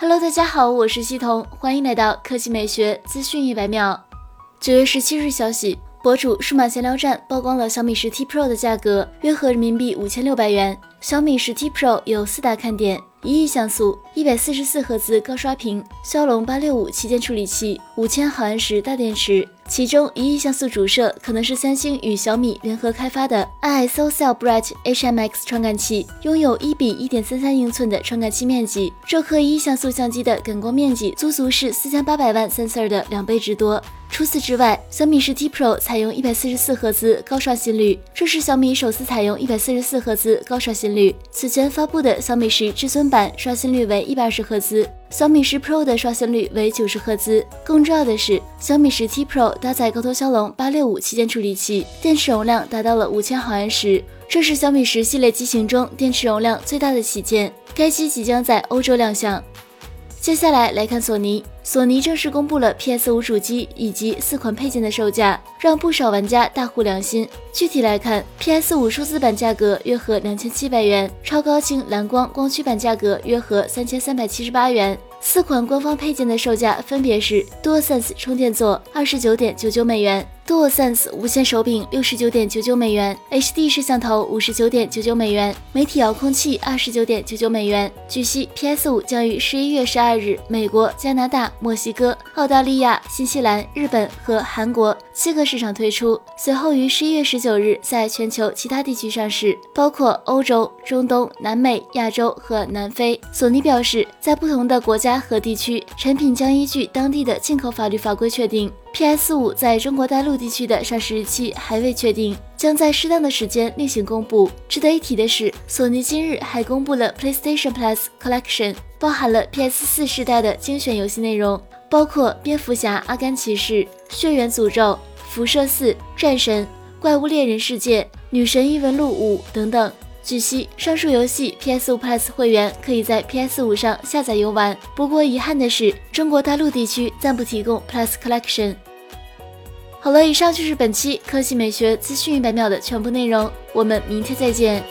Hello，大家好，我是西彤，欢迎来到科技美学资讯一百秒。九月十七日消息，博主数码闲聊站曝光了小米十 T Pro 的价格，约合人民币五千六百元。小米十 T Pro 有四大看点。一亿像素，一百四十四赫兹高刷屏，骁龙八六五旗舰处理器，五千毫安时大电池。其中一亿像素主摄可能是三星与小米联合开发的 ISO Cell Bright HMX 传感器，拥有一比一点三三英寸的传感器面积，这颗一亿像素相机的感光面积足足是四千八百万 sensor 的两倍之多。除此之外，小米十 T Pro 采用一百四十四赫兹高刷新率，这是小米首次采用一百四十四赫兹高刷新率。此前发布的小米十至尊版刷新率为一百二十赫兹，小米十 Pro 的刷新率为九十赫兹。更重要的是，小米十七 Pro 搭载高通骁龙八六五旗舰处理器，电池容量达到了五千毫安时，这是小米十系列机型中电池容量最大的旗舰。该机即将在欧洲亮相。接下来来看索尼，索尼正式公布了 PS 五主机以及四款配件的售价，让不少玩家大呼良心。具体来看，PS 五数字版价格约合两千七百元，超高清蓝光光驱版价格约合三千三百七十八元。四款官方配件的售价分别是：DualSense 充电座二十九点九九美元，DualSense 无线手柄六十九点九九美元，HD 摄像头五十九点九九美元，媒体遥控器二十九点九九美元。据悉，PS 五将于十一月十二日美国、加拿大、墨西哥、澳大利亚、新西兰、日本和韩国七个市场推出，随后于十一月十九日在全球其他地区上市，包括欧洲、中东、南美、亚洲和南非。索尼表示，在不同的国。家和地区产品将依据当地的进口法律法规确定。PS 五在中国大陆地区的上市日期还未确定，将在适当的时间另行公布。值得一提的是，索尼今日还公布了 PlayStation Plus Collection，包含了 PS 四世代的精选游戏内容，包括蝙蝠侠、阿甘骑士、血缘诅咒、辐射四、战神、怪物猎人世界、女神异闻录五等等。据悉，上述游戏 PS5 Plus 会员可以在 PS5 上下载游玩。不过遗憾的是，中国大陆地区暂不提供 Plus Collection。好了，以上就是本期科技美学资讯一百秒的全部内容，我们明天再见。